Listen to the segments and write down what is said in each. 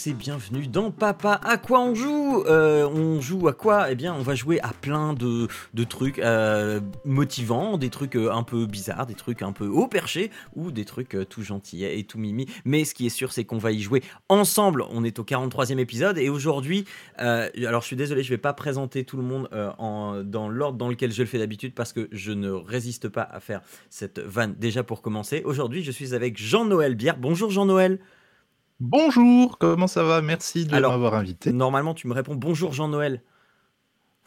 Tous et bienvenue dans Papa à quoi on joue Euh, On joue à quoi? Eh bien on va jouer à plein de, trucs euh, motivants, des trucs euh, un peu bizarres, des trucs un peu haut perché ou des trucs tout gentils et tout mimi. Mais ce qui est sûr c'est qu'on va y jouer ensemble. On est au 43e épisode et aujourd'hui, alors je suis désolé je vais pas présenter tout le monde en, dans l'ordre dans lequel je le fais d'habitude parce que je ne résiste pas à faire cette vanne déjà pour commencer. Aujourd'hui je suis avec Jean-Noël Bière. Bonjour Jean-Noël. Bonjour, comment ça va? Merci de m'avoir invité. Normalement, tu me réponds bonjour Jean-Noël.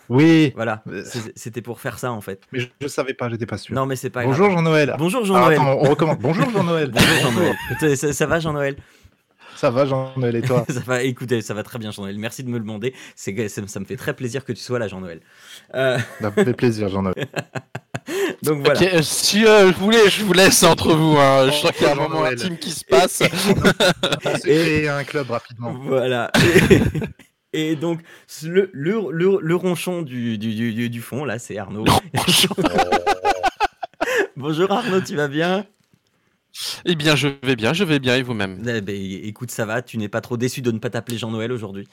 Oui, Voilà, Euh. c'était pour faire ça en fait. mais je, je savais pas, j'étais pas sûr. Non, mais c'est pas Bonjour. Jean-Noël. Bonjour Ah, Jean-Noël. attends, on recommence. Bonjour Jean-Noël. Bonjour Jean-Noël. Ça va Jean-Noël? Ça va Jean-Noël et toi Ça va, écoutez, ça va très bien Jean-Noël. Merci de me le demander. C'est ça, ça me fait très plaisir que tu sois là Jean-Noël. Euh, Ça me fait plaisir Jean-Noël. donc voilà. Euh, si euh, vous voulez, je vous laisse entre vous. Hein. Je sens qu'il y a un moment intime qui se passe. Créé un club rapidement. Voilà. Et donc, le, le, le, le ronchon du, du, du, du- du fond, là, c'est Arnaud. Bonjour Arnaud, tu vas bien? Eh bien, je vais bien, je vais bien, et vous-même? Eh ben, Écoute, ça va, tu n'es pas trop déçu de ne pas t'appeler Jean-Noël aujourd'hui?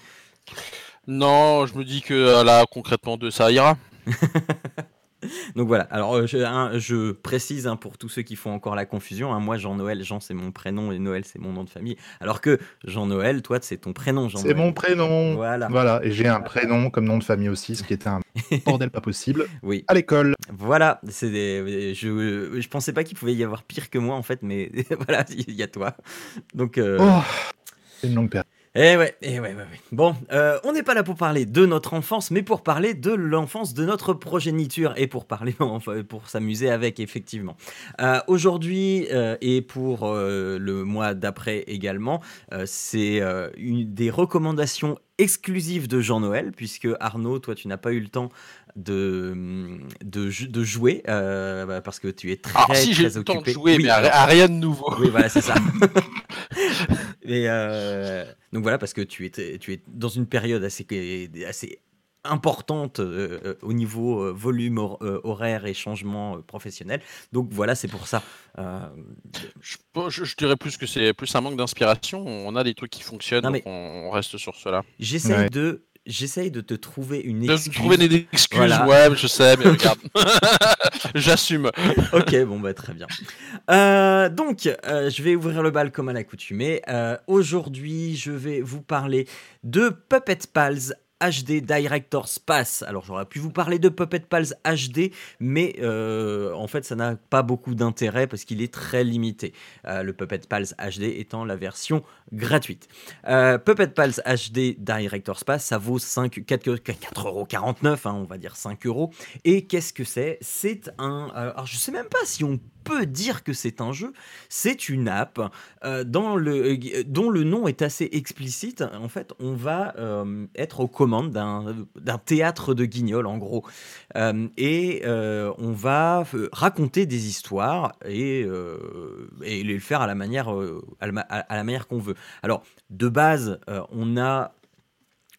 Non, je me dis que euh, là, concrètement, de ça ira. Donc voilà, alors euh, je, hein, je précise hein, pour tous ceux qui font encore la confusion, hein, moi Jean-Noël, Jean c'est mon prénom et Noël c'est mon nom de famille, alors que Jean-Noël, toi c'est ton prénom C'est Jean-Noël. mon prénom. Voilà, Voilà, et j'ai un prénom comme nom de famille aussi, ce qui était un bordel pas possible oui, à l'école. voilà, c'est des- je, je pensais pas qu'il pouvait y avoir pire que moi en fait, mais voilà, il y a toi. Donc... euh, Oh, c'est une longue période. Eh ouais, eh ouais, ouais, ouais. Bon, euh, on n'est pas là pour parler de notre enfance, mais pour parler de l'enfance de notre progéniture et pour parler, pour s'amuser avec, effectivement. Euh, Aujourd'hui euh, et pour le mois d'après également, c'est une des recommandations exclusives de Jean-Noël, puisque Arnaud, toi, tu n'as pas eu le temps de, de, jou- de jouer euh, bah, parce que tu es très, Alors, si j'ai très le temps de occupé. jouer, Oui, mais à, rien de nouveau. oui, voilà, c'est ça. Et euh, donc voilà, parce que tu es, tu es dans une période assez, assez importante euh, euh, au niveau euh, volume hor- euh, horaire et changement euh, professionnel. Donc voilà, c'est pour ça. Euh, Je, je- je dirais plus que c'est plus un manque d'inspiration. On a des trucs qui fonctionnent, Non, mais- donc on, on reste sur cela. J'essaye Ouais. de, j'essaye de te trouver une De excuse. trouver des excuses, Voilà. ouais, je sais, mais regarde. J'assume. ok, bon bah très bien. Euh, donc, euh, je vais ouvrir le bal comme à l'accoutumée. Euh, Aujourd'hui, je vais vous parler de Puppet Pals HD Director's Pass. Alors, j'aurais pu vous parler de Puppet Pals HD, mais euh, en fait, ça n'a pas beaucoup d'intérêt parce qu'il est très limité. Euh, le Puppet Pals HD étant la version gratuite. Euh, Puppet Pals HD Director's Pass, ça vaut 5, 4,49€, hein, on va dire 5 euros. Et qu'est-ce que c'est? C'est un. alors, je sais même pas si on peut dire que c'est un jeu. C'est une app euh, dans le, euh, dont le nom est assez explicite. En fait, on va euh, être aux commandes d'un théâtre de guignol, en gros. Euh, et euh, on va euh, raconter des histoires et, euh, et les faire à la manière, euh, à la, manière qu'on veut. Alors, de base, euh, on a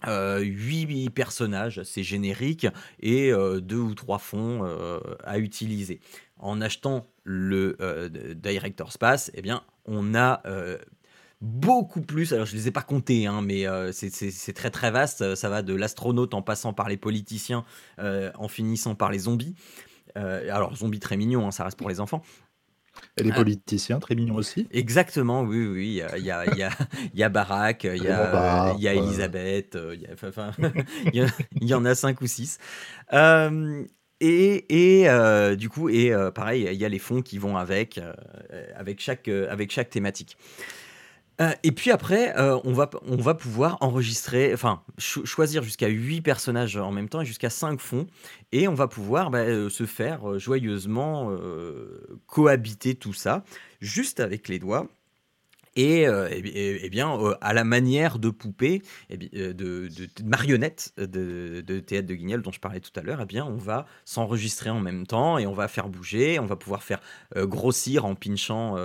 euh, huit personnages, c'est générique, et euh, deux ou trois fonds euh, à utiliser. En achetant le euh, Director's Pass, eh bien, on a euh, beaucoup plus. Alors, je les ai pas comptés, hein, mais euh, c'est- très très vaste. Ça va de l'astronaute en passant par les politiciens, euh, en finissant par les zombies. Alors, zombies très mignons, hein, ça reste pour les enfants. Et les politiciens, très mignons aussi. Exactement, oui, oui. Il y a, il y, a, il y, a, Barack, il y a, il y a. Elisabeth, il y, a- enfin, il y en a cinq ou six. Euh, et, euh, du coup, et euh, pareil, il y a les fonds qui vont avec, euh, avec, chaque, avec chaque thématique. Et puis après, on, va, on va pouvoir enregistrer, enfin, cho- choisir jusqu'à 8 personnages en même temps et jusqu'à 5 fonds. Et on va pouvoir bah, se faire joyeusement cohabiter tout ça, juste avec les doigts. Et, euh, bien euh, à la manière de poupées, euh, de, marionnettes de, théâtre de Guignol dont je parlais tout à l'heure, eh bien on va s'enregistrer en même temps et on va faire bouger, on va pouvoir faire grossir en pinchant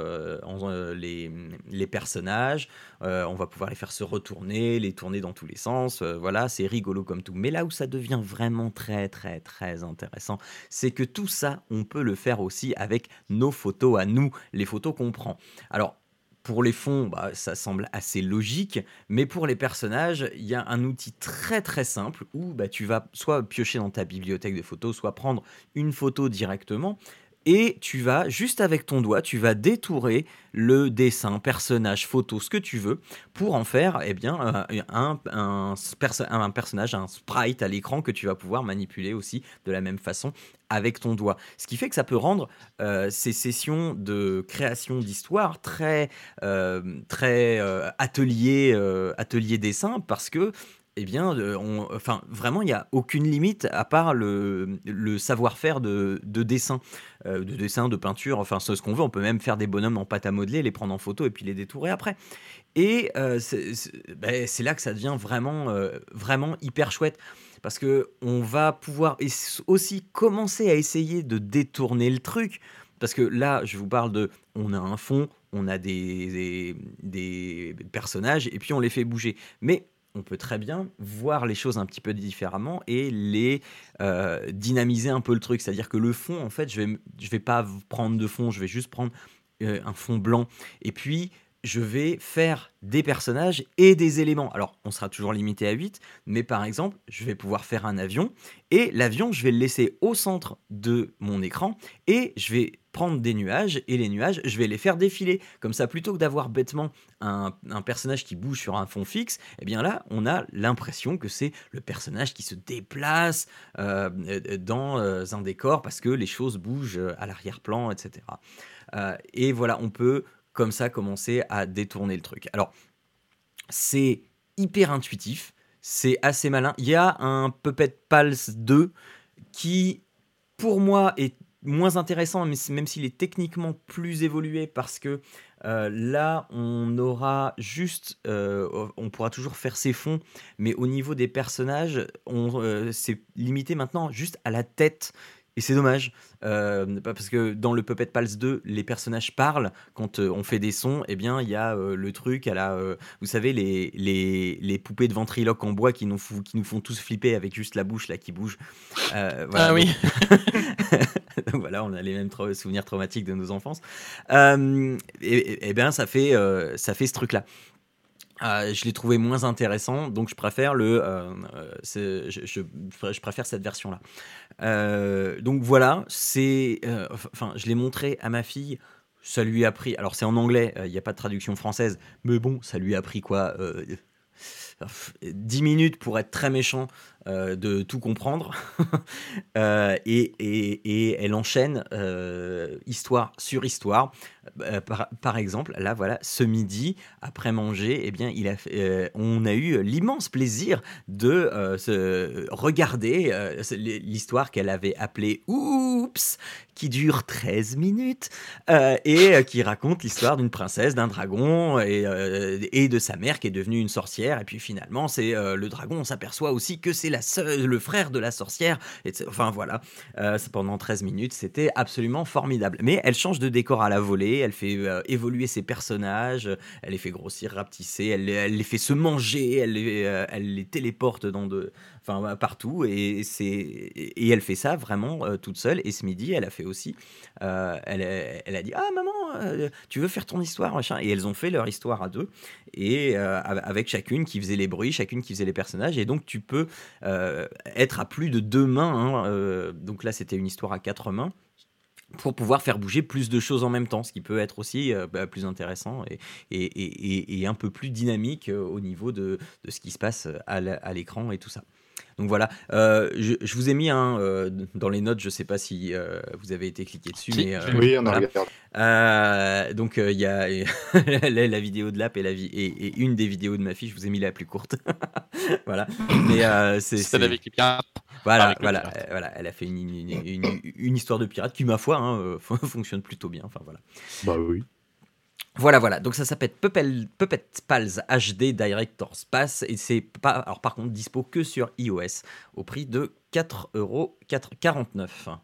les, les, personnages, on va pouvoir les faire se retourner, les tourner dans tous les sens, voilà, c'est rigolo comme tout. Mais là où ça devient vraiment très très très intéressant, c'est que tout ça, on peut le faire aussi avec nos photos à nous, les photos qu'on prend. Alors pour les fonds, bah, ça semble assez logique, mais pour les personnages, il y a un outil très très simple où bah, tu vas soit piocher dans ta bibliothèque de photos, soit prendre une photo directement, et tu vas, juste avec ton doigt, tu vas détourer le dessin, personnage, photo, ce que tu veux, pour en faire eh bien, euh, un, personnage, un sprite à l'écran que tu vas pouvoir manipuler aussi de la même façon avec ton doigt. Ce qui fait que ça peut rendre euh, ces sessions de création d'histoire très, euh, très atelier, atelier dessin parce que eh bien, on, enfin, vraiment, il n'y a aucune limite à part le, savoir-faire de, de, dessin, euh, de dessin, de peinture, enfin, ce qu'on veut. On peut même faire des bonhommes en pâte à modeler, les prendre en photo et puis les détourer après. Et euh, ben, c'est là que ça devient vraiment, euh, vraiment hyper chouette parce que on va pouvoir aussi commencer à essayer de détourner le truc. Parce que là, je vous parle de, on a un fond, on a des, des, des personnages et puis on les fait bouger. Mais on peut très bien voir les choses un petit peu différemment et les euh, dynamiser un peu le truc. C'est-à-dire que le fond, en fait, je vais, je vais pas prendre de fond, je vais juste prendre euh, un fond blanc. Et puis, je vais faire des personnages et des éléments. Alors, on sera toujours limité à 8, mais par exemple, je vais pouvoir faire un avion, et l'avion, je vais le laisser au centre de mon écran, et je vais prendre des nuages, et les nuages, je vais les faire défiler. Comme ça, plutôt que d'avoir bêtement un, personnage qui bouge sur un fond fixe, eh bien là, on a l'impression que c'est le personnage qui se déplace euh, dans euh, un décor, parce que les choses bougent à l'arrière-plan, etc. Euh, et voilà, on peut comme ça commencer à détourner le truc. Alors, c'est hyper intuitif, c'est assez malin. Il y a un Puppet Pals 2 qui, pour moi, est moins intéressant, même s'il est techniquement plus évolué, parce que euh, là, on aura juste, euh, on pourra toujours faire ses fonds, mais au niveau des personnages, on euh, c'est limité maintenant juste à la tête. Et c'est dommage, euh, parce que dans le Puppet Pals 2, les personnages parlent quand euh, on fait des sons. Eh bien, il y a euh, le truc à la. vous savez, les, les, les, poupées de ventriloque en bois qui nous, qui nous font tous flipper avec juste la bouche là qui bouge. Voilà, ah oui donc, voilà, on a les mêmes souvenirs traumatiques de nos enfances. et, et, bien, ça fait, ça fait ce truc-là. Euh, je l'ai trouvé moins intéressant, donc je préfère le, euh, euh, je, préfère cette version-là. donc voilà, c'est, enfin, je l'ai montré à ma fille. Ça lui a pris. Alors c'est en anglais, il n'y a pas de traduction française, mais bon, ça lui a pris quoi 10 minutes pour être très méchant euh, de tout comprendre. Euh, et, et, elle enchaîne euh, histoire sur histoire. Par, par, exemple, là, voilà, ce midi, après manger, eh bien, il a on a eu l'immense plaisir de se regarder l'histoire qu'elle avait appelée Oups, qui dure 13 minutes et qui raconte l'histoire d'une princesse, d'un dragon et, et, de sa mère qui est devenue une sorcière. Et puis finalement, c'est le dragon, on s'aperçoit aussi que c'est le frère de la sorcière. Et enfin voilà, euh, pendant 13 minutes, c'était absolument formidable. Mais elle change de décor à la volée, elle fait euh, évoluer ses personnages, elle les fait grossir, rapetisser, elle, les fait se manger, elle les, euh, elle les téléporte dans de, enfin partout et c'est et elle fait ça vraiment toute seule et ce midi elle a fait aussi elle, elle, a dit ah maman tu veux faire ton histoire machin? et elles ont fait leur histoire à deux et avec chacune qui faisait les bruits chacune qui faisait les personnages et donc tu peux euh, être à plus de deux mains. Hein, euh, donc là, c'était une histoire à quatre mains pour pouvoir faire bouger plus de choses en même temps, ce qui peut être aussi euh, bah, plus intéressant et, et, et, un peu plus dynamique au niveau de, de ce qui se passe à l'écran et tout ça. Donc voilà, euh, je, vous ai mis un euh, dans les notes, je ne sais pas si euh, vous avez été cliqué dessus. mais, oui, on a regardé. donc il y a la, vidéo de l'app et, la et, une des vidéos de ma fille, je vous ai mis la plus courte. voilà. Mais c'est celle avec les pirates. Voilà, voilà, voilà, elle a fait une, une, une, histoire de pirate qui, ma foi, hein, fonctionne plutôt bien. Enfin voilà. Bah oui. Voilà, voilà. Donc ça s'appelle Puppet, Puppet Pals HD Director Space et c'est pas, alors par contre, dispo que sur iOS au prix de 4,49€.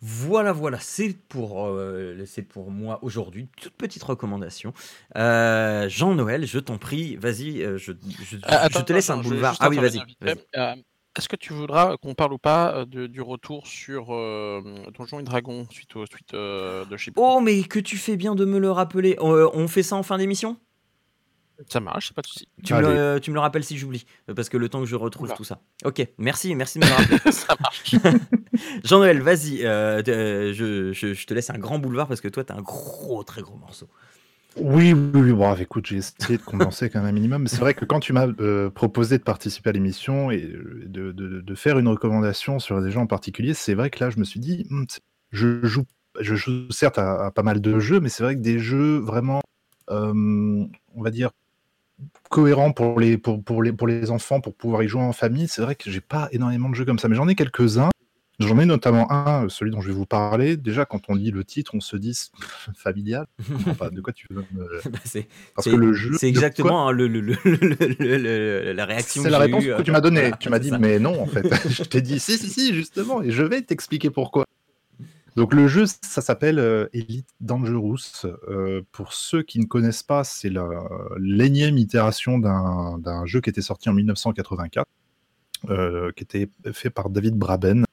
Voilà, voilà, c'est pour, euh, c'est pour moi aujourd'hui. Toute petite recommandation. Euh, Jean-Noël, je t'en prie, vas-y, euh, je, je- je attends, te laisse un boulevard. Ah oui, vas-y. Euh, Est-ce que tu voudras qu'on parle ou pas euh, de- du retour sur euh, Donjons et Dragons suite au suite euh, de chez Oh, mais que tu fais bien de me le rappeler. Euh, on fait ça en fin d'émission? Ça marche, c'est pas de souci. tu me, le, tu me le rappelles si j'oublie, euh, parce que le temps que je retrouve Oula. tout ça. Ok, merci, merci de me le rappeler. ça marche. Jean-Noël, vas-y, euh, euh, je, je- je te laisse un grand boulevard parce que toi, t'as un gros, très gros morceau. Oui, oui, oui. Bon, écoute, j'ai essayé de condenser quand même un minimum. Mais c'est vrai que quand tu m'as euh, proposé de participer à l'émission et euh, de, de- de faire une recommandation sur des gens en particulier, c'est vrai que là, je me suis dit, c'est- je joue, je joue certes à, à pas mal de jeux, mais c'est vrai que des jeux vraiment, euh, on va dire, cohérents pour les, pour, pour les, pour les enfants, pour pouvoir y jouer en famille, c'est vrai que j'ai pas énormément de jeux comme ça, mais j'en ai quelques-uns. J'en ai notamment un, celui dont je vais vous parler. Déjà, quand on lit le titre, on se dit familial. Enfin, de quoi tu veux me... Bah, c'est Parce que le jeu. c'est quoi exactement hein, le, la réaction C'est que la réponse que euh, tu m'as donnée. voilà, tu m'as dit, ça. mais non, en fait. je t'ai dit, si, si, si, justement, et je vais t'expliquer pourquoi. Donc, le jeu, ça s'appelle euh, Elite Dangerous. Euh, pour ceux qui ne connaissent pas, c'est l'énième itération d'un d'un jeu qui était sorti en 1984, euh, qui était fait par David Braben.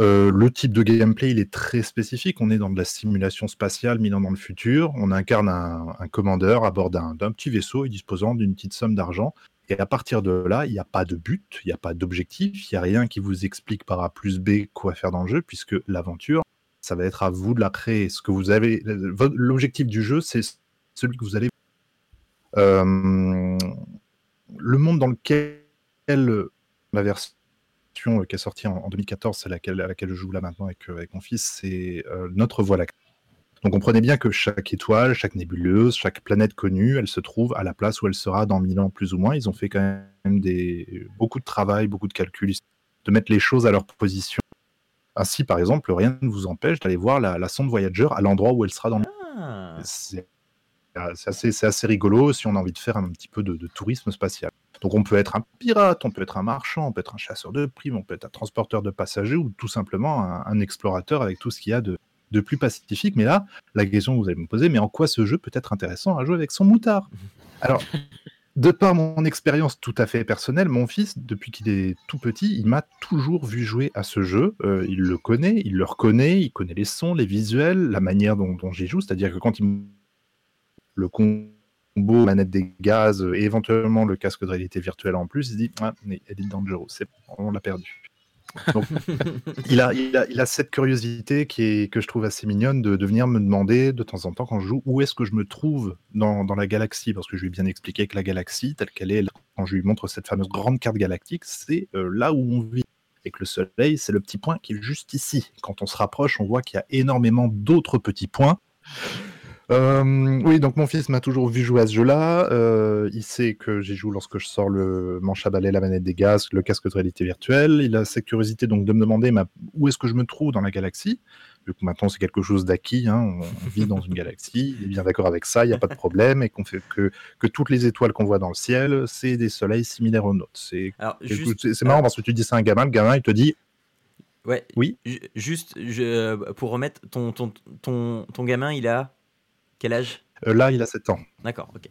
Euh, le type de gameplay, il est très spécifique. On est dans de la simulation spatiale, ans dans le futur. On incarne un, un commandeur à bord d'un petit vaisseau et disposant d'une petite somme d'argent. Et à partir de là, il n'y a pas de but, il n'y a pas d'objectif, il n'y a rien qui vous explique par A plus B quoi faire dans le jeu, puisque l'aventure, ça va être à vous de la créer. Ce que vous avez, l'objectif du jeu, c'est celui que vous allez. Euh, le monde dans lequel la version euh, qui est sortie en, en 2014, c'est laquelle, à laquelle je joue là maintenant avec, euh, avec mon fils, c'est euh, notre Voie lactée. Donc comprenez bien que chaque étoile, chaque nébuleuse, chaque planète connue, elle se trouve à la place où elle sera dans 1000 ans plus ou moins. Ils ont fait quand même des, beaucoup de travail, beaucoup de calculs, de mettre les choses à leur position. Ainsi, par exemple, rien ne vous empêche d'aller voir la, la sonde Voyager à l'endroit où elle sera dans Ah. c'est c'est assez, rigolo si on a envie de faire un petit peu de, de tourisme spatial. Donc on peut être un pirate, on peut être un marchand, on peut être un chasseur de primes, on peut être un transporteur de passagers ou tout simplement un, un explorateur avec tout ce qu'il y a de, de plus pacifique. Mais là, la question que vous allez me poser, mais en quoi ce jeu peut être intéressant à jouer avec son moutard? Alors, de par mon expérience tout à fait personnelle, mon fils, depuis qu'il est tout petit, il m'a toujours vu jouer à ce jeu. Euh, il le connaît, il le reconnaît, il connaît les sons, les visuels, la manière dont, dont j'y joue. C'est-à-dire que quand il me- le combo manette des gaz euh, et éventuellement le casque de réalité virtuelle en plus, il se dit ah, mais Elite Dangerous, c'est bon, on l'a perdu. Donc, il, a, il, a, il a cette curiosité qui est, que je trouve assez mignonne de, de venir me demander de temps en temps quand je joue où est-ce que je me trouve dans, dans la galaxie, parce que je lui ai bien expliqué que la galaxie, telle qu'elle est, quand je lui montre cette fameuse grande carte galactique, c'est euh, là où on vit. Et que le Soleil, c'est le petit point qui est juste ici. Quand on se rapproche, on voit qu'il y a énormément d'autres petits points. Euh, oui, donc mon fils m'a toujours vu jouer à ce jeu-là. Euh, il sait que j'y joue lorsque je sors le manche à balai, la manette des gaz, le casque de réalité virtuelle. Il a cette curiosité donc de me demander ma- où est-ce que je me trouve dans la galaxie? Vu que maintenant c'est quelque chose d'acquis, hein, on, vit dans une galaxie, il est bien d'accord avec ça, il n'y a pas de problème, et qu'on fait que, que toutes les étoiles qu'on voit dans le ciel, c'est des soleils similaires aux nôtres. C'est juste, marrant parce que tu dis ça à un gamin, le gamin il te dit ouais, Oui. ju- juste je- pour remettre ton, ton, ton, ton gamin, il a quel âge? Euh, là il a 7 ans. D'accord, ok.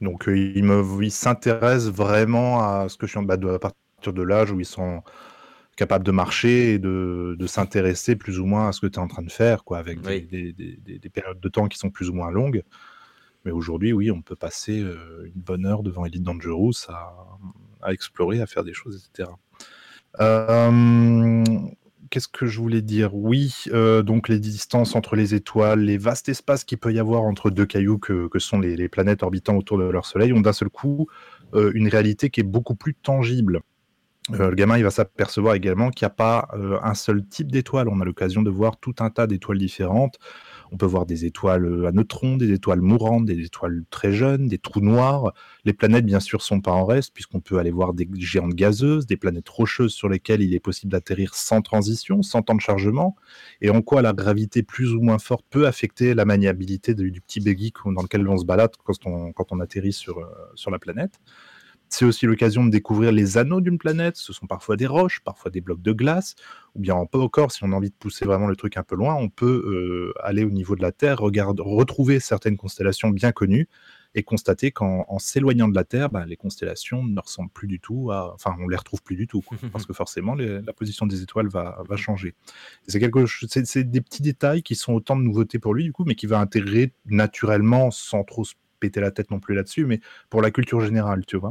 Donc euh, il, me, il s'intéresse vraiment à ce que je suis en bah, de, à partir de l'âge où ils sont capables de marcher et de, de s'intéresser plus ou moins à ce que tu es en train de faire, quoi, avec des, Oui. des- des- des- des périodes de temps qui sont plus ou moins longues. Mais aujourd'hui, oui, on peut passer euh, une bonne heure devant Elite Dangerous à, à explorer, à faire des choses, etc. Euh, Qu'est-ce que je voulais dire? Oui, euh, donc les distances entre les étoiles, les vastes espaces qu'il peut y avoir entre deux cailloux que, sont les, planètes orbitant autour de leur Soleil ont d'un seul coup euh, une réalité qui est beaucoup plus tangible. Euh, le gamin, il va s'apercevoir également qu'il n'y a pas un seul type d'étoile. On a l'occasion de voir tout un tas d'étoiles différentes. On peut voir des étoiles à neutrons, des étoiles mourantes, des étoiles très jeunes, des trous noirs. Les planètes, bien sûr, sont pas en reste, puisqu'on peut aller voir des géantes gazeuses, des planètes rocheuses sur lesquelles il est possible d'atterrir sans transition, sans temps de chargement, et en quoi la gravité plus ou moins forte peut affecter la maniabilité du, petit buggy dans lequel on se balade quand on, atterrit euh, sur la planète. C'est aussi l'occasion de découvrir les anneaux d'une planète. Ce sont parfois des roches, parfois des blocs de glace, ou bien encore, si on a envie de pousser vraiment le truc un peu loin, on peut euh, aller au niveau de la Terre, regarder, retrouver certaines constellations bien connues et constater qu'en s'éloignant de la Terre, bah, les constellations ne ressemblent plus du tout à... Enfin, on les retrouve plus du tout, parce que forcément, la position des étoiles va, va changer. C'est quelque c'est des petits détails qui sont autant de nouveautés pour lui, du coup, mais qui va intégrer naturellement, sans trop se péter la tête non plus là-dessus, mais pour la culture générale, tu vois.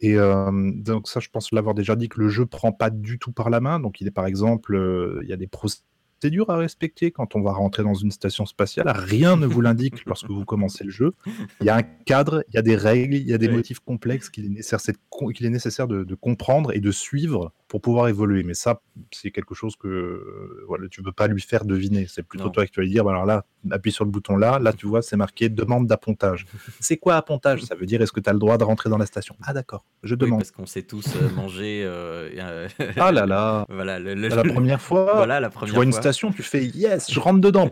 Et donc ça, je pense l'avoir déjà dit que le jeu prend pas du tout par la main. Donc il est par exemple, il y a des procédures à respecter quand on va rentrer dans une station spatiale. Rien ne vous l'indique lorsque vous commencez le jeu. Il y a un cadre, il y a des règles, il y a des motifs complexes qu'il est nécessaire, est nécessaire de, de, comprendre et de suivre pour pouvoir évoluer. Mais ça, c'est quelque chose que euh, voilà, tu ne peux pas lui faire deviner. C'est plutôt toi qui vas lui dire, bah, alors là, appuie sur le bouton là, là tu vois, c'est marqué demande d'appontage. c'est quoi appontage? Ça veut dire est-ce que tu as le droit de rentrer dans la station? Ah d'accord, je demande. parce qu'on sait tous euh, manger. Euh, ah là là Voilà, la première fois, voilà, la première tu vois une station, tu fais yes, je rentre dedans.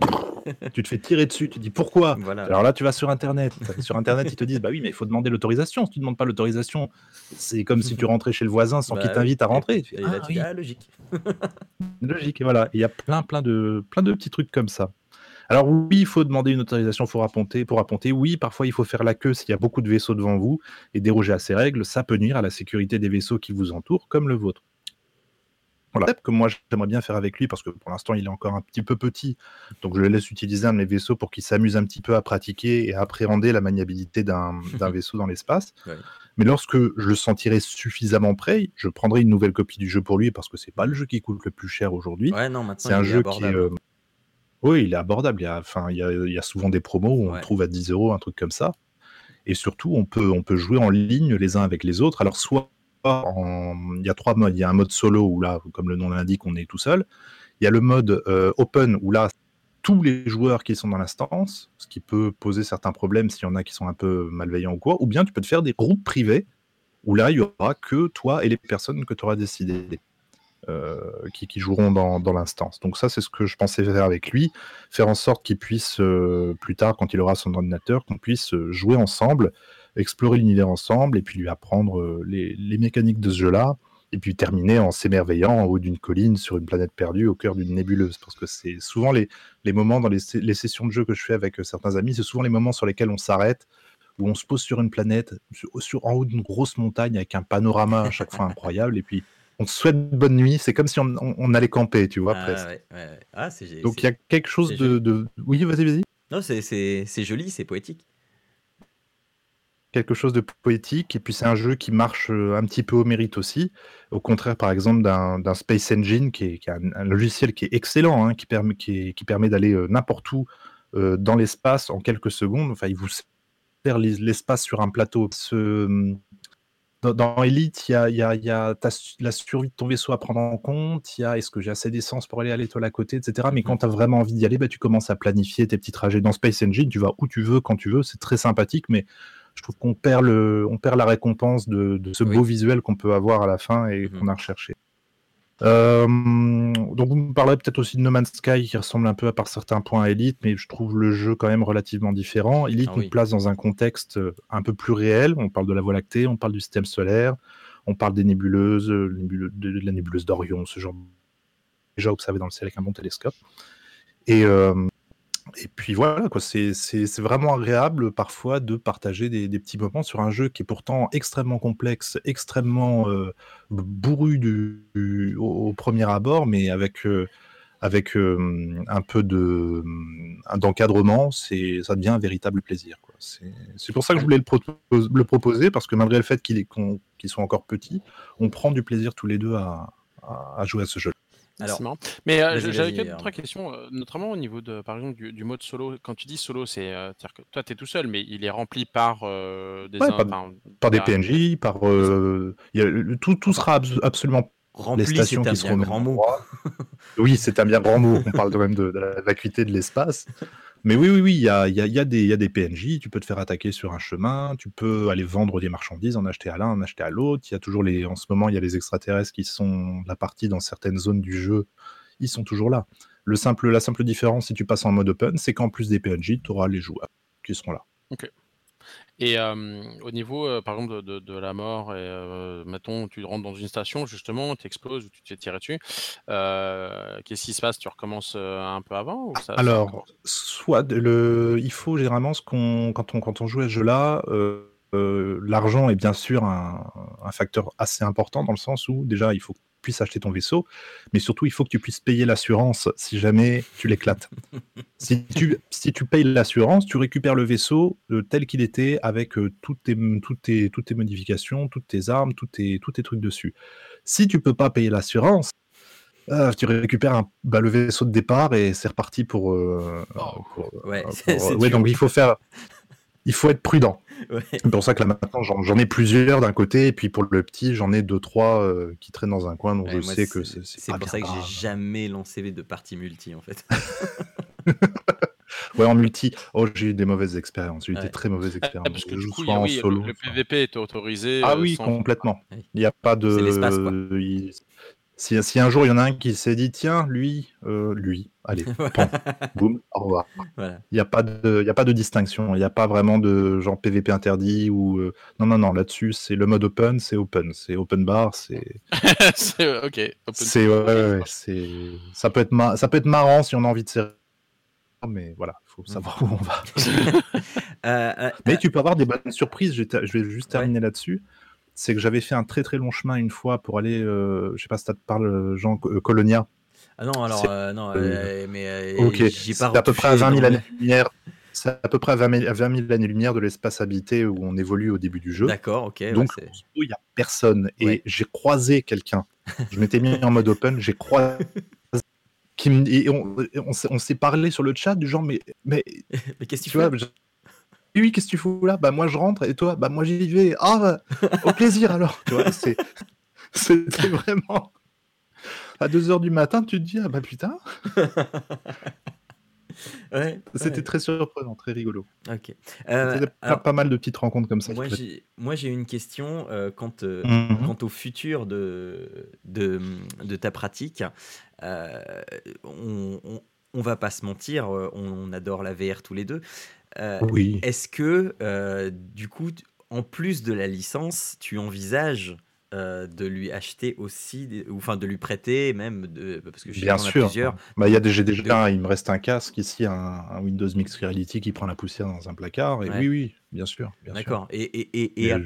tu te fais tirer dessus, tu dis pourquoi? Voilà. Alors là, tu vas sur Internet. sur Internet, ils te disent, bah oui, mais il faut demander l'autorisation. Si tu ne demandes pas l'autorisation, c'est comme si tu rentrais chez le voisin sans bah qu'il t'invite à rentrer. Ah, logique. logique, et voilà. Il y a plein, plein de, plein de petits trucs comme ça. Alors oui, il faut demander une autorisation pour apponter, pour apponter. Oui, parfois il faut faire la queue s'il y a beaucoup de vaisseaux devant vous et déroger à ces règles. Ça peut nuire à la sécurité des vaisseaux qui vous entourent, comme le vôtre. Voilà, que moi j'aimerais bien faire avec lui parce que pour l'instant il est encore un petit peu petit, donc je le laisse utiliser un de mes vaisseaux pour qu'il s'amuse un petit peu à pratiquer et à appréhender la maniabilité d'un vaisseau dans l'espace. Mais lorsque je le sentirai suffisamment prêt, je prendrai une nouvelle copie du jeu pour lui parce que c'est pas le jeu qui coûte le plus cher aujourd'hui. Ouais, non, c'est un jeu qui euh, Oui, il est abordable. Il y a, enfin, il y a, souvent des promos où on le trouve à 10 euros, un truc comme ça. Et surtout, on peut, on peut jouer en ligne les uns avec les autres. Alors, soit en... il y a trois modes. Il y a un mode solo où là, comme le nom l'indique, on est tout seul. Il y a le mode euh, open où là, tous les joueurs qui sont dans l'instance, ce qui peut poser certains problèmes s'il y en a qui sont un peu malveillants ou quoi, ou bien tu peux te faire des groupes privés où là, il y aura que toi et les personnes que tu auras décidé. Euh, qui, joueront dans, l'instance. Donc ça, c'est ce que je pensais faire avec lui, faire en sorte qu'il puisse, euh, plus tard, quand il aura son ordinateur, qu'on puisse euh, jouer ensemble, explorer l'univers ensemble, et puis lui apprendre les, les, mécaniques de ce jeu-là, et puis terminer en s'émerveillant en haut d'une colline sur une planète perdue au cœur d'une nébuleuse. Parce que c'est souvent les, les, moments dans les, les, sessions de jeu que je fais avec euh, certains amis, c'est souvent les moments sur lesquels on s'arrête, où on se pose sur une planète, sur, en haut d'une grosse montagne avec un panorama à chaque fois incroyable, et puis on se souhaite bonne nuit. C'est comme si on, on, allait camper, tu vois, ah, presque. Ouais, ouais. Ah, Donc il y a quelque chose de, de, Oui, vas-y, vas-y. Non, c'est joli, c'est poétique quelque chose de poétique, et puis c'est un jeu qui marche euh, un petit peu au mérite aussi, au contraire par exemple d'un Space Engine, qui est, un, logiciel qui est excellent, hein, qui permet, qui, permet d'aller euh, n'importe où euh, dans l'espace en quelques secondes, enfin il vous sert l'espace sur un plateau. Ce, dans, Elite, il y a, y a, y a la survie de ton vaisseau à prendre en compte, il y a est-ce que j'ai assez d'essence pour aller à l'étoile à côté, etc. Mais quand tu as vraiment envie d'y aller, bah, tu commences à planifier tes petits trajets. Dans Space Engine, tu vas où tu veux, quand tu veux, c'est très sympathique, mais je trouve qu'on perd, le, on perd la récompense de, ce beau visuel qu'on peut avoir à la fin et mhm. qu'on a recherché. Euh, donc vous me parlerez peut-être aussi de No Man's Sky qui ressemble un peu à par certains points à Elite, mais je trouve le jeu quand même relativement différent. Elite ah nous place dans un contexte euh, un peu plus réel. On parle de la Voie lactée, on parle du système solaire, on parle des nébuleuses, euh, de, la nébuleuse d'Orion, ce genre déjà observé dans le ciel avec un bon télescope. Et, et puis voilà, quoi, c'est, vraiment agréable parfois de partager des, petits moments sur un jeu qui est pourtant extrêmement complexe, extrêmement euh, bourru du, au, premier abord, mais avec, euh, avec euh, un peu de, d'encadrement, c'est, ça devient un véritable plaisir. Quoi. C'est, pour ça que je voulais le, le proposer, parce que malgré le fait qu'il est, qu'ils soient encore petits, on prend du plaisir tous les deux à, à jouer à ce jeu. Alors, Mais euh, j'avais quelques autres questions, euh, notamment au niveau de, par exemple, du, mode solo. Quand tu dis solo, c'est euh, que toi, tu es tout seul, mais il est rempli par des, par, des PNJ, par tout, tout sera absolument rempli. C'est un grand mot. oui, c'est un bien grand mot. On parle quand même de, la vacuité de l'espace. Mais oui, oui, oui, il y a, des, PNJ. Tu peux te faire attaquer sur un chemin. Tu peux aller vendre des marchandises, en acheter à l'un, en acheter à l'autre. Il y a toujours les. En ce moment, il y a les extraterrestres qui sont la partie dans certaines zones du jeu. Ils sont toujours là. Le simple, la simple différence, si tu passes en mode open, c'est qu'en plus des PNJ, tu auras les joueurs qui seront là. Et au niveau, par exemple, de, la mort, et mettons, tu rentres dans une station, justement, tu exploses ou tu t'es tiré dessus, qu'est-ce qui se passe? Tu recommences un peu avant ou ça, Alors, soit le, il faut généralement, ce qu'on, quand, on, quand on joue à ce jeu-là, l'argent est bien sûr un, un, facteur assez important dans le sens où déjà il faut puisses acheter ton vaisseau, mais surtout il faut que tu puisses payer l'assurance si jamais tu l'éclates. si, tu, si tu payes l'assurance, tu récupères le vaisseau euh, tel qu'il était avec euh, toutes, tes, toutes, tes, toutes tes modifications, toutes tes armes, tous tes, tous tes trucs dessus. Si tu peux pas payer l'assurance, euh, tu récupères bah, le vaisseau de départ et c'est reparti pour. Oh. ouais, donc il faut faire il faut être prudent. C'est pour ça que là maintenant j'en ai plusieurs d'un côté et puis pour le petit j'en ai deux trois euh, qui traînent dans un coin donc je sais que c'est c'est pour ça que j'ai jamais lancé de partie multi en fait. ouais en multi. Oh j'ai eu des mauvaises expériences. J'ai eu des très mauvaises expériences. parce que du coup le, PVP est autorisé ah euh, oui complètement. Il n'y a pas de si, un jour il y en a un qui s'est dit, tiens, lui, euh, lui, allez, boum, au revoir. Il n'y a, pas de, a pas de distinction, il n'y a pas vraiment de genre PVP interdit ou. Euh, non, non, non, là-dessus, c'est le mode open, c'est open, c'est open bar, c'est. ok, C'est, ouais, c'est. Ça peut, être ça peut être marrant si on a envie de serrer. Mais voilà, il faut savoir où on va. Euh, mais tu peux avoir des bonnes surprises, je vais juste terminer là-dessus c'est que j'avais fait un très très long chemin une fois pour aller, euh, je sais pas si ça te parle, Jean euh, Colonia. Ah non, alors euh, non, mais ok, c'est à peu près à 20 000 années-lumière. C'est à peu près à 20 000, années-lumière de l'espace habité où on évolue au début du jeu. D'accord, ok. Donc, il n'y a personne. Et j'ai croisé quelqu'un. Je m'étais mis en mode open, j'ai croisé. Qui et on, on, s'est parlé sur le chat du genre, mais. Mais, mais qu'est-ce que tu, vois, oui, qu'est-ce que tu fous là? Bah moi je rentre et toi, bah moi j'y vais. Ah, au plaisir alors. Tu vois, c'est, c'était vraiment à 2h du matin, tu te dis ah bah putain. ouais, c'était très surprenant, très rigolo. Ok. Euh, pas, mal de petites rencontres comme ça. Moi j'ai, moi j'ai une question euh, quant, euh, mhm. quant, au futur de, de, de ta pratique. Euh, on, on, on, va pas se mentir, on adore la VR tous les deux. Euh, oui. Est-ce que, euh, du coup, en plus de la licence, tu envisages euh, de lui acheter aussi, ou enfin de lui prêter même, de, parce que bien sûr. plusieurs. Bah, il y a déjà, déjà il me reste un casque ici, un, Windows Mixed Reality qui prend la poussière dans un placard. Et oui, oui, bien sûr. D'accord. Et, et, et, et, à,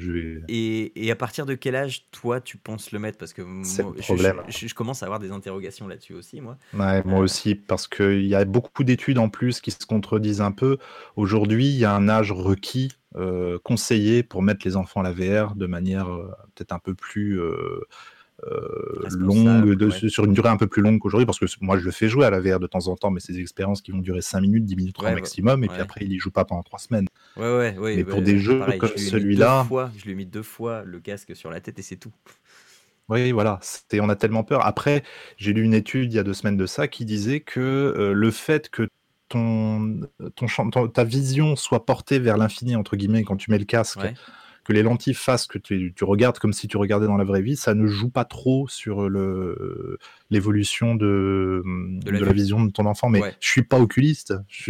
et, à partir de quel âge, toi, tu penses le mettre? Parce que moi, je, je, commence à avoir des interrogations là-dessus aussi, moi. Ouais, moi aussi, parce qu'il y a beaucoup d'études en plus qui se contredisent un peu. Aujourd'hui, il y a un âge requis euh, conseillé pour mettre les enfants à la VR de manière euh, peut-être un peu plus euh, longue, de, sur une durée un peu plus longue qu'aujourd'hui, parce que moi je le fais jouer à la VR de temps en temps, mais c'est des expériences qui vont durer 5 minutes, 10 minutes au maximum, et puis après il y joue pas pendant 3 semaines. Ouais, ouais, mais pour des jeux comme celui-là. Je lui ai mis deux fois le casque sur la tête et c'est tout. Oui, voilà, on a tellement peur. Après, j'ai lu une étude il y a deux semaines de ça qui disait que le fait que ton, ton, ta vision soit portée vers l'infini, entre guillemets, quand tu mets le casque, que les lentilles fassent que tu, regardes comme si tu regardais dans la vraie vie, ça ne joue pas trop sur le, l'évolution de, de, la, vision de ton enfant. Mais je suis pas oculiste.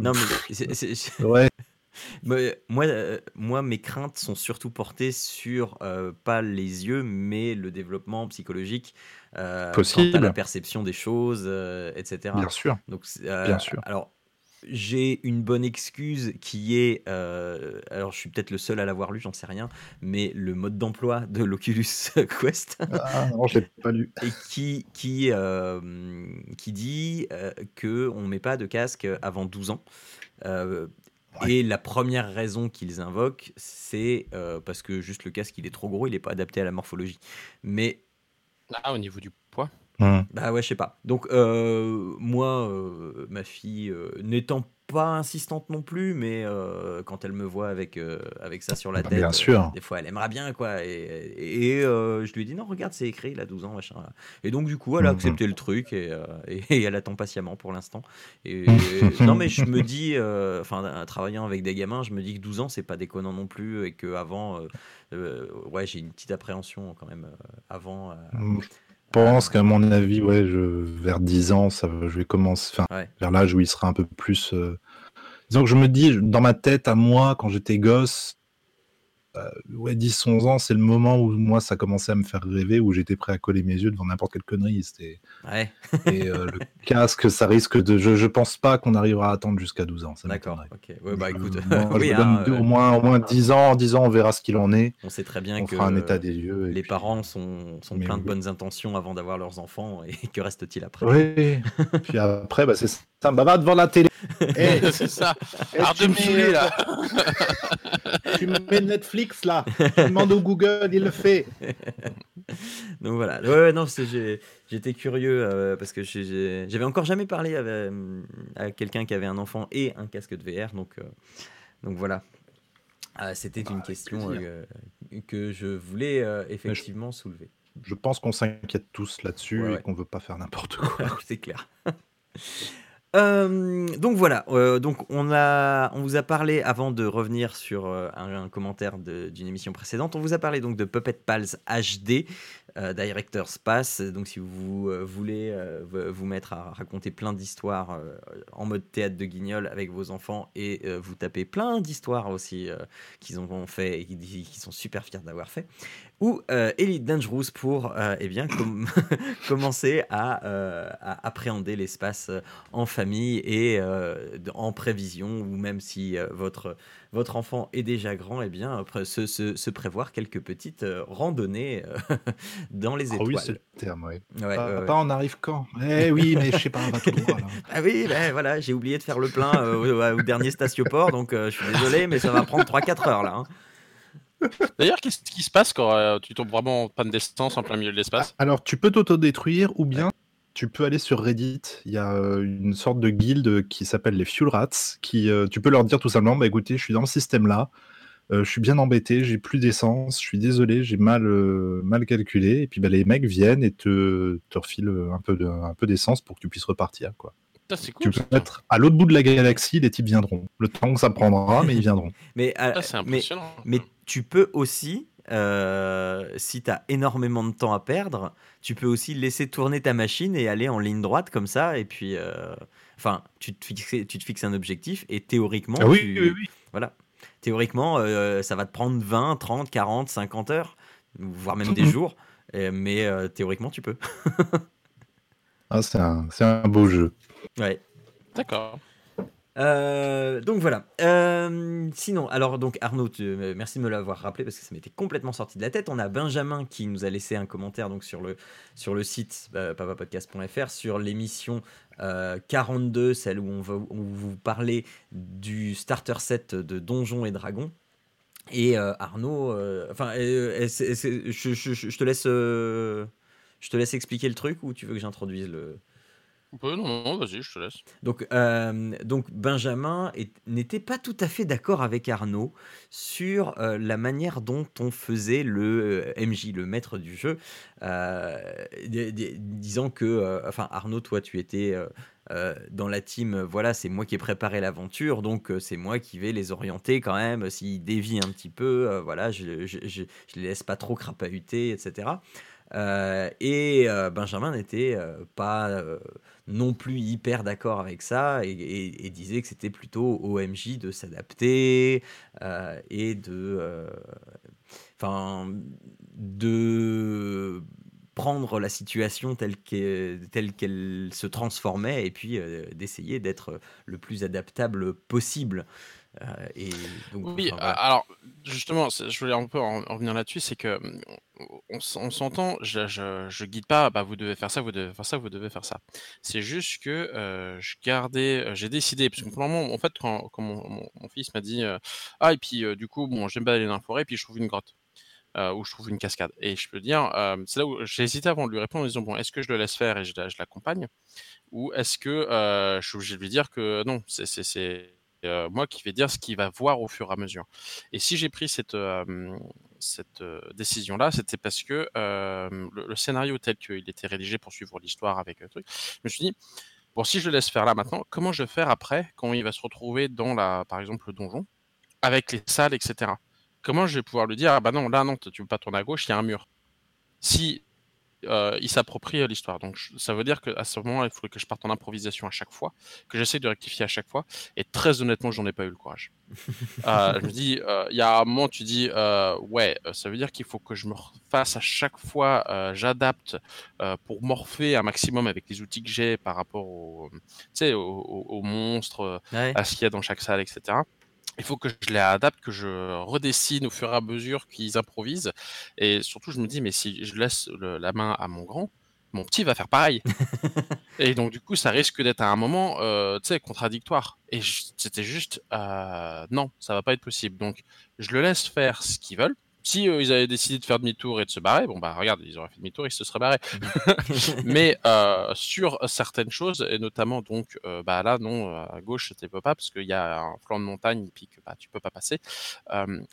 non, mais ouais. Moi, euh, moi, mes craintes sont surtout portées sur euh, pas les yeux, mais le développement psychologique, euh, Possible. la perception des choses, etc. Bien sûr. Donc, Bien sûr. Alors, j'ai une bonne excuse qui est, alors je suis peut-être le seul à l'avoir lu, j'en sais rien, mais le mode d'emploi de l'Oculus Quest. Ah non, je l'ai pas lu. Et qui, qui, qui dit que on met pas de casque avant 12 ans. Et la première raison qu'ils invoquent, c'est euh, parce que juste le casque, il est trop gros, il n'est pas adapté à la morphologie. Mais. Ah, au niveau du poids? Mmh. Bah ouais, je sais pas. Donc, euh, moi, euh, ma fille, n'étant pas insistante non plus, mais euh, quand elle me voit avec, euh, avec ça sur la Bah, tête, bien euh, sûr. des fois elle aimera bien, quoi. Et, et, je lui ai dit, non, regarde, c'est écrit, il a 12 ans, machin. Et donc, du coup, elle a Mhm. accepté le truc et, elle attend patiemment pour l'instant. Et, non, mais je me dis, enfin, en travaillant avec des gamins, je me dis que 12 ans, c'est pas déconnant non plus et qu'avant, ouais, j'ai une petite appréhension quand même avant. Je pense qu'à mon avis, ouais, je, vers 10 ans, ça, je vais commencer, enfin, Ouais. vers l'âge où il sera un peu plus. euh, Disons que je me dis, dans ma tête, à moi, quand j'étais gosse, euh, ouais, 10-11 ans, c'est le moment où moi, ça commençait à me faire rêver, où j'étais prêt à coller mes yeux devant n'importe quelle connerie. C'était... Ouais, Et euh, le casque, ça risque de. Je, je pense pas qu'on arrivera à attendre jusqu'à 12 ans. d'accord. m'étonnerait. Ok. Ouais, bah Je- écoute, moi, je oui, me hein, donne deux- euh, au, moins, au moins 10 ans, 10 ans, on verra ce qu'il en est. on sait très bien On que fera un état des lieux. les puis- parents sont, sont pleins de bonnes intentions avant d'avoir leurs enfants et que reste-t-il après? Oui. puis après, bah, c'est ça. Bah, va devant la télé. Eh, c'est ça. Arrête tu me mets, saouler, là. tu mets Netflix là. Tu demandes au Google, il le fait. Donc voilà. Ouais, ouais, non, j'étais curieux euh, parce que j'avais encore jamais parlé avec, euh, à quelqu'un qui avait un enfant et un casque de VR. Donc, euh, donc voilà. Ah, C'était une avec question euh, que je voulais euh, effectivement soulever. Je pense qu'on s'inquiète tous là-dessus Ouais, et qu'on veut pas faire n'importe quoi. c'est clair. Euh, donc voilà, euh, donc on, a, on vous a parlé, avant de revenir sur euh, un, commentaire d'une émission précédente, on vous a parlé donc de Puppet Pals HD, Director's Pass. Donc si vous voulez vous mettre à raconter plein d'histoires en mode théâtre de guignol avec vos enfants et vous tapez plein d'histoires aussi qu'ils ont fait et qui, qui sont super fiers d'avoir fait, ou euh, Elite Dangerous pour euh, eh bien, com- commencer à, euh, à appréhender l'espace en famille et en prévision, ou même si votre, votre enfant est déjà grand, eh bien, se, se- se prévoir quelques petites randonnées dans les Ah étoiles. oui, c'est le terme, ouais. Ouais, Papa, on arrive quand? Eh oui, mais je sais pas, on va tout droit là. Ah oui, ben voilà, j'ai oublié de faire le plein au, au dernier statioport, donc je suis désolé, mais ça va prendre 3-4 heures là. hein. D'ailleurs, qu'est-ce qui se passe quand euh, tu tombes vraiment en panne d'essence en plein milieu de l'espace Alors, tu peux t'autodétruire ou bien tu peux aller sur Reddit. Il y a euh, une sorte de guilde qui s'appelle les Fuel Rats. Qui, euh, tu peux leur dire tout simplement bah, écoutez, je suis dans ce système-là. euh, je suis bien embêté, j'ai plus d'essence, je suis désolé, j'ai mal, euh, mal calculé. Et puis bah, les mecs viennent et te, te refilent un peu de- un peu d'essence pour que tu puisses repartir. Quoi. Putain, C'est Tu peux ça. être à l'autre bout de la galaxie, les types viendront. Le temps que ça prendra, mais ils viendront. Mais, euh, Ah, c'est mais, impressionnant. mais tu peux aussi, euh, si tu as énormément de temps à perdre, tu peux aussi laisser tourner ta machine et aller en ligne droite comme ça. Et puis, euh, enfin, tu, te fixes, tu te fixes un objectif et théoriquement, Ah oui, tu- oui, oui. Voilà. Théoriquement, euh, ça va te prendre 20, 30, 40, 50 heures, voire même des jours. Mais euh, théoriquement, tu peux. Ah, c'est un, c'est un beau jeu. Ouais. D'accord. Euh, donc voilà. Euh, sinon, alors donc Arnaud, euh, merci de me l'avoir rappelé parce que ça m'était complètement sorti de la tête. On a Benjamin qui nous a laissé un commentaire donc sur le sur le site euh, papapodcast.fr sur l'émission euh, 42, celle où on va où vous parlez du starter set de Donjons et Dragons. Et Arnaud, enfin, je, te laisse, je te laisse expliquer le truc ou tu veux que j'introduise le Non, vas-y, je te laisse. donc, euh, donc Benjamin n'était pas tout à fait d'accord avec Arnaud sur euh, la manière dont on faisait le euh, MJ, le maître du jeu, di- di- disant que, enfin Arnaud, toi tu étais dans la team, voilà, c'est moi qui ai préparé l'aventure, donc c'est moi qui vais les orienter quand même, s'ils dévient un petit peu, voilà, je, je, je, je les laisse pas trop crapahuter, etc. Et Benjamin n'était pas non plus hyper d'accord avec ça et, disait que c'était plutôt au MJ de s'adapter euh, et de, euh, de prendre la situation telle qu'elle, telle qu'elle se transformait et puis euh, d'essayer d'être le plus adaptable possible. Euh, et donc, Oui, enfin, voilà. alors justement, je voulais un peu en, en revenir là-dessus, c'est que on, s'entend, je, je, je guide pas, bah vous devez faire ça, vous devez faire ça, vous devez faire ça. C'est juste que euh, je gardais, euh, j'ai décidé, parce que pour le moment, en fait, quand, quand mon, mon- mon fils m'a dit, euh, ah et puis euh, du coup, bon, j'aime pas aller dans la forêt, puis je trouve une grotte. où je trouve une cascade. Et je peux dire, c'est là où j'ai hésité avant de lui répondre en disant bon, est-ce que je le laisse faire et je, je l'accompagne, ou est-ce que je suis obligé de lui dire que non, c'est moi qui vais dire ce qu'il va voir au fur et à mesure. Et si j'ai pris cette, décision-là, c'était parce que le, scénario tel qu'il était rédigé pour suivre l'histoire avec le truc, je me suis dit, bon, si je le laisse faire là maintenant, comment je vais faire après quand il va se retrouver dans, la, par exemple, le donjon, avec les salles, etc. Comment je vais pouvoir lui dire, ah bah non, là, non, tu ne peux pas tourner à gauche, il y a un mur. Si euh, il s'approprie euh, l'histoire. Donc ça veut dire qu'à ce moment, il faudrait que je parte en improvisation à chaque fois, que j'essaie de rectifier à chaque fois. Et très honnêtement, j'en ai pas eu le courage. Euh, je me dis, il y a un moment, tu dis, ouais, ça veut dire qu'il faut que je me fasse à chaque fois, j'adapte pour morpher un maximum avec les outils que j'ai par rapport au, aux, monstres, à ce qu'il y a dans chaque salle, etc il faut que je les adapte, que je redessine au fur et à mesure qu'ils improvisent. Et surtout, je me dis, mais si je laisse la main à mon grand, mon petit va faire pareil. et donc, du coup, ça risque d'être à un moment, euh, tu sais, contradictoire. Et c'était juste, euh, non, ça va pas être possible. Donc, je le laisse faire ce qu'ils veulent. Si euh, ils avaient décidé de faire demi-tour et de se barrer, bon bah regarde, ils auraient fait demi-tour, ils se seraient barrés. Mhm. Mais euh, sur certaines choses, et notamment donc, euh, bah là non, à gauche c'était pas parce qu'il y a un flanc de montagne et puis que bah, tu peux pas passer.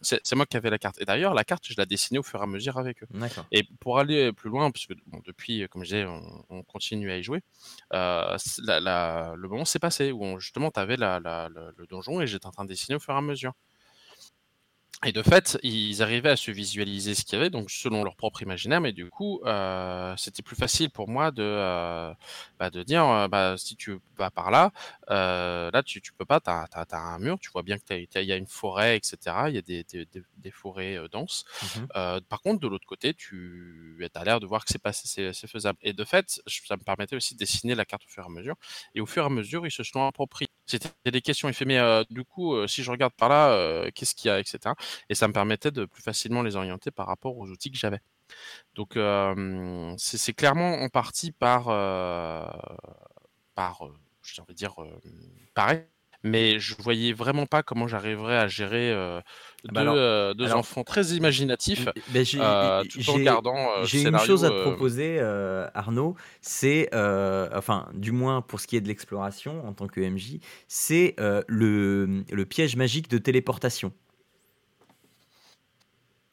c'est moi qui avais la carte. Et d'ailleurs, la carte, je l'ai dessinée au fur et à mesure avec eux. Et pour aller plus loin, parce que bon, depuis, comme je disais, on, continue à y jouer, le moment s'est passé où justement tu avais la, le donjon et j'étais en train de dessiner au fur et à mesure. Et de fait, ils arrivaient à se visualiser ce qu'il y avait, donc selon leur propre imaginaire, mais du coup, euh, c'était plus facile pour moi de, euh, bah, de dire, euh, bah, si tu vas par là, là, tu, tu peux pas, tu as, un mur, tu vois bien qu'il y a une forêt, etc. Il y a des, des, des, forêts denses. Mmh par contre, de l'autre côté, tu as l'air de voir que c'est pas c'est faisable. Et de fait, ça me permettait aussi de dessiner la carte au fur et à mesure. Et au fur et à mesure, ils se sont appropriés. C'était des questions. Il fait, mais du coup, si je regarde par là, qu'est-ce qu'il y a, etc et ça me permettait de plus facilement les orienter par rapport aux outils que j'avais. Donc c'est clairement en partie par, par je dire, pareil, mais je voyais vraiment pas comment j'arriverais à gérer ah bah deux, enfants très imaginatifs ben, tout en gardant. J'ai une chose à te proposer, Arnaud. C'est, enfin, du moins pour ce qui est de l'exploration en tant que MJ, c'est le, le piège magique de téléportation.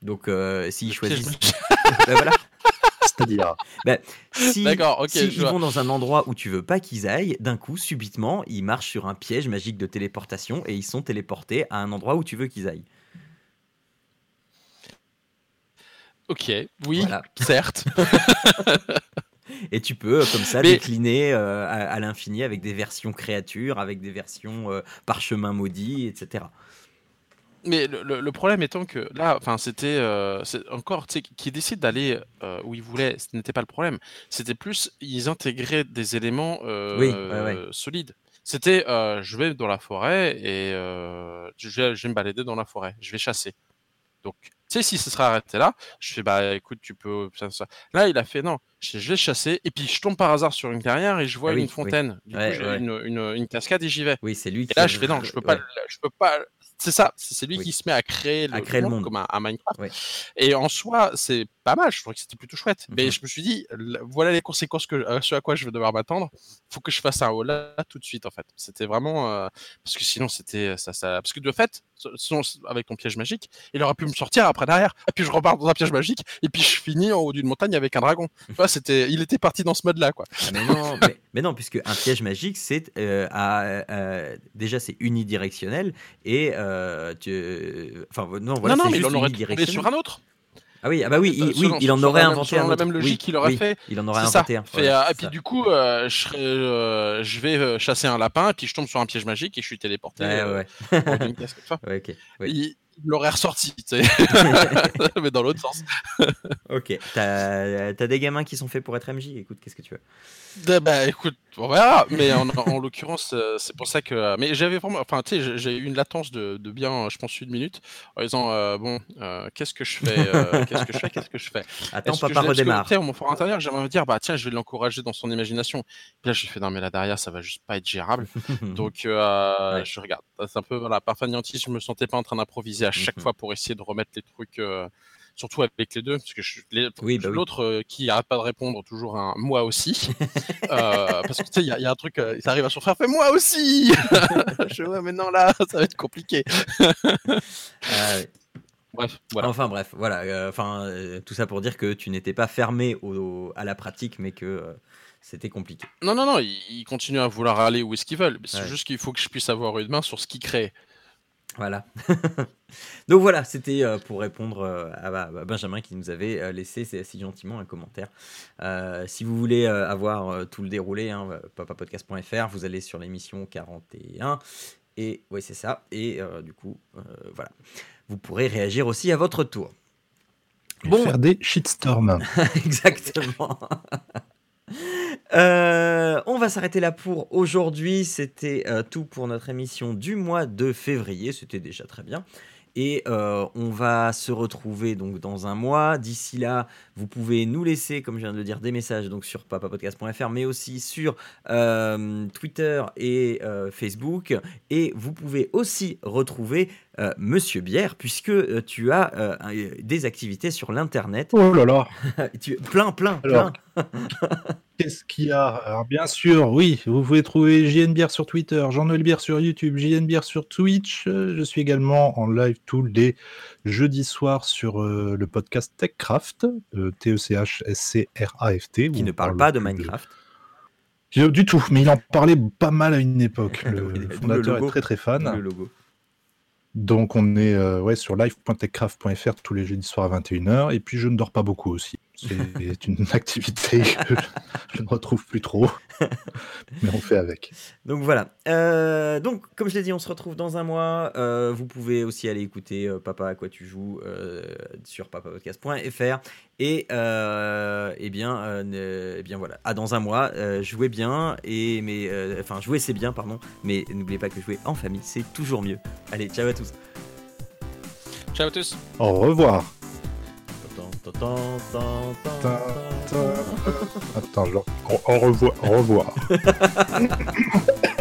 Donc, euh, s'ils choisissent. ben voilà. C'est-à-dire ben, si, ils vont dans un endroit où tu veux pas qu'ils aillent, d'un coup, subitement, ils marchent sur un piège magique de téléportation et ils sont téléportés à un endroit où tu veux qu'ils aillent. Ok, oui, certes. et tu peux, comme ça, décliner euh, à, l'infini avec des versions créatures, avec des versions euh, parchemin maudit, etc. Mais le, problème étant que là, enfin, c'était euh, encore, tu sais, qui décide d'aller euh, où ils voulaient, ce n'était pas le problème. C'était plus, ils intégraient des éléments euh, solides. C'était, je vais dans la forêt et je vais, je, vais, me balader dans la forêt, je vais chasser. Donc, tu sais, si ce serait arrêté là, je fais, bah écoute, tu peux. Là, il a fait, non, je, vais chasser et puis je tombe par hasard sur une carrière et je vois ah une fontaine. Du coup, j'ai une, une, une, cascade et j'y vais. Oui, c'est lui. Et là, je fais, non, je peux pas, je peux pas c'est ça, c'est lui qui se met à créer le, monde, comme un, Minecraft. Et en soi, c'est pas mal, je trouvais que c'était plutôt chouette. Mais mhm. je me suis dit, voilà les conséquences que, euh, ce à quoi je vais devoir m'attendre. Il faut que je fasse un haul là tout de suite, en fait. C'était vraiment. Euh, parce que sinon, c'était. Ça, ça... Parce que de fait, sinon, avec ton piège magique, il aurait pu me sortir après derrière. Et puis je repars dans un piège magique, et puis je finis en haut d'une montagne avec un dragon. c'était, il était parti dans ce mode-là, quoi. Ah, mais, non, mais, non, puisque un piège magique, c'est. Euh, déjà, c'est unidirectionnel, et euh, enfin, non, voilà, non, non mais en aurait sur un autre. Ah oui, ah bah oui, il, oui, il en aurait inventé un. la même logique qu'il aurait fait. Il en aurait inventé un. Euh, et puis du coup, euh, je, euh, je vais chasser un lapin, puis je tombe sur un piège magique et je suis téléporté. Ouais, ouais. ouais il, l'aurait ressorti, tu sais. mais dans l'autre sens. ok. T'as as des gamins qui sont faits pour être MJ. Écoute, qu'est-ce que tu veux? Bah écoute, on verra. Mais en, l'occurrence, euh, c'est pour ça que. Euh, mais j'avais vraiment. Enfin, tu sais, j'ai eu une latence de, bien, je pense, une minute en disant euh, bon, qu'est-ce que je fais Qu'est-ce que je fais Qu'est-ce que je fais? Attends, papa redémarre. Tu sais, mon fort intérieur, j'aimerais me dire bah tiens, je vais l'encourager dans son imagination. Puis là, j'ai fait non, mais là derrière, ça va juste pas être gérable. Donc, je regarde. C'est un peu voilà, par je me sentais pas en train d'improviser à chaque mhm. fois pour essayer de remettre les trucs surtout avec les deux, parce que Oui, bah oui. l'autre euh, qui arrête pas de répondre toujours un moi aussi, Euh, parce que tu sais, il y, a- il y a un truc, euh, ça arrive à son frère, fait moi aussi. je ouais, mais non là, ça va être compliqué. Ah, ouais. Bref, voilà. Enfin bref, voilà. euh, Enfin, euh, tout ça pour dire que tu n'étais pas fermé au- à la pratique, mais que euh, c'était compliqué. Non, non, non, ils, ils continuent à vouloir aller où est-ce qu'ils veulent. C'est Ouais. juste qu'il faut que je puisse avoir une main sur ce qu'ils créent. Voilà. Donc voilà, c'était euh, pour répondre euh, à, Benjamin qui nous avait euh, laissé si gentiment un commentaire. Euh, si vous voulez avoir tout le déroulé, hein, papapodcast.fr, vous allez sur l'émission 41. Et oui, c'est ça. Et euh, du coup, euh, voilà. Vous pourrez réagir aussi à votre tour. Bon. Faire des shitstorms. Exactement. Euh, on va s'arrêter là pour aujourd'hui. C'était euh, tout pour notre émission du mois de février. C'était déjà très bien. Et euh, on va se retrouver donc dans un mois. D'ici là, vous pouvez nous laisser, comme je viens de le dire, des messages donc sur papapodcast.fr, mais aussi sur Twitter et Facebook. Et vous pouvez aussi retrouver euh, Monsieur Bière, puisque euh, tu as euh, des activités sur l'internet. Oh là là. Tu- plein, plein, plein. Qu'est-ce qu'il y a? Alors bien sûr, oui, vous pouvez trouver JN Bière sur Twitter, Jean-Noël Bière sur YouTube, JN Bière sur Twitch. Je suis également en live tous les jeudis soirs sur le podcast TechCraft, T-E-C-H-S-C-R-A-F-T. qui où ne parle parle pas de Minecraft. Du tout, mais il en parlait pas mal à une époque. Le le fondateur logo. est très très fan. Le logo. Donc on est euh, ouais, sur live.techcraft.fr tous les jeudis soirs à 21h. Et puis je ne dors pas beaucoup aussi. C'est une activité que je ne retrouve plus trop. Mais on fait avec. Donc voilà. Euh, donc, comme je l'ai dit, on se retrouve dans un mois. Euh, vous pouvez aussi aller écouter euh, Papa à quoi tu joues euh, sur papapodcast.fr. Et euh, eh bien, euh, ne- eh bien voilà. À dans un mois. Euh, jouez bien et mais euh, enfin jouez c'est bien pardon. Mais n'oubliez pas que jouer en famille c'est toujours mieux. Allez, ciao à tous. Ciao à tous. Au revoir. Attends, genre, au au revoir. Au revoir.